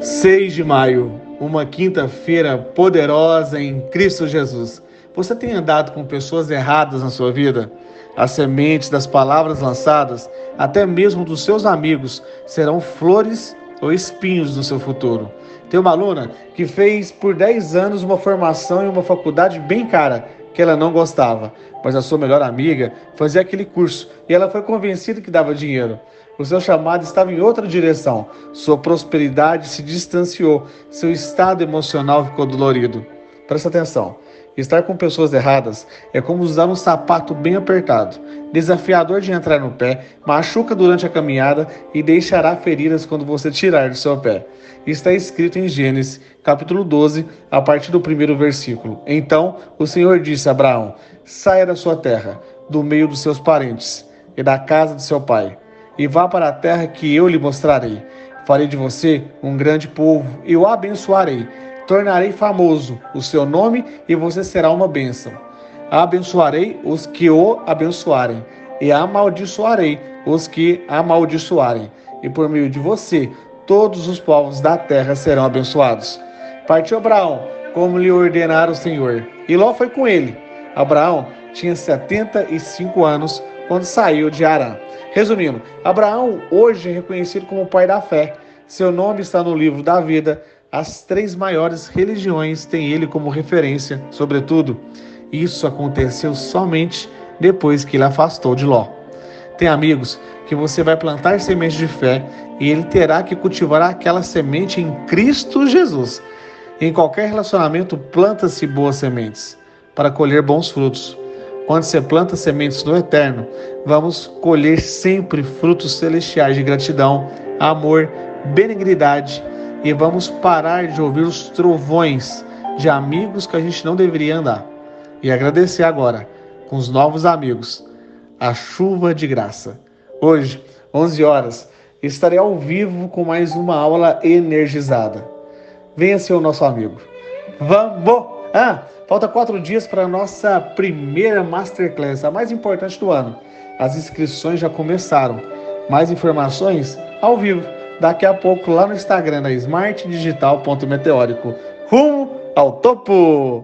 6 de maio, uma quinta-feira poderosa em Cristo Jesus. Você tem andado com pessoas erradas na sua vida? As sementes das palavras lançadas, até mesmo dos seus amigos, serão flores ou espinhos no seu futuro. Tem uma aluna que fez por 10 anos uma formação em uma faculdade bem cara, que ela não gostava, mas a sua melhor amiga fazia aquele curso e ela foi convencida que dava dinheiro. O seu chamado estava em outra direção, sua prosperidade se distanciou, seu estado emocional ficou dolorido. Presta atenção. Estar com pessoas erradas é como usar um sapato bem apertado, desafiador de entrar no pé, machuca durante a caminhada e deixará feridas quando você tirar do seu pé. Está escrito em Gênesis, capítulo 12, a partir do primeiro versículo. Então o Senhor disse a Abraão: Saia da sua terra, do meio dos seus parentes e da casa de seu pai, e vá para a terra que eu lhe mostrarei. Farei de você um grande povo e o abençoarei tornarei famoso o seu nome e você será uma bênção. Abençoarei os que o abençoarem e amaldiçoarei os que amaldiçoarem. E por meio de você, todos os povos da terra serão abençoados. Partiu Abraão, como lhe ordenara o Senhor. E Ló foi com ele. Abraão tinha 75 anos quando saiu de Arã. Resumindo, Abraão hoje é reconhecido como pai da fé. Seu nome está no livro da vida as três maiores religiões têm ele como referência, sobretudo. Isso aconteceu somente depois que ele afastou de Ló. Tem amigos que você vai plantar sementes de fé e ele terá que cultivar aquela semente em Cristo Jesus. Em qualquer relacionamento, planta-se boas sementes para colher bons frutos. Quando você planta sementes no eterno, vamos colher sempre frutos celestiais de gratidão, amor, benignidade e vamos parar de ouvir os trovões de amigos que a gente não deveria andar e agradecer agora, com os novos amigos, a chuva de graça. Hoje, 11 horas, estarei ao vivo com mais uma aula energizada. Venha ser o nosso amigo. Vamos! Ah, falta quatro dias para a nossa primeira Masterclass, a mais importante do ano. As inscrições já começaram. Mais informações ao vivo daqui a pouco lá no Instagram da smartdigital.meteórico. Rumo ao topo!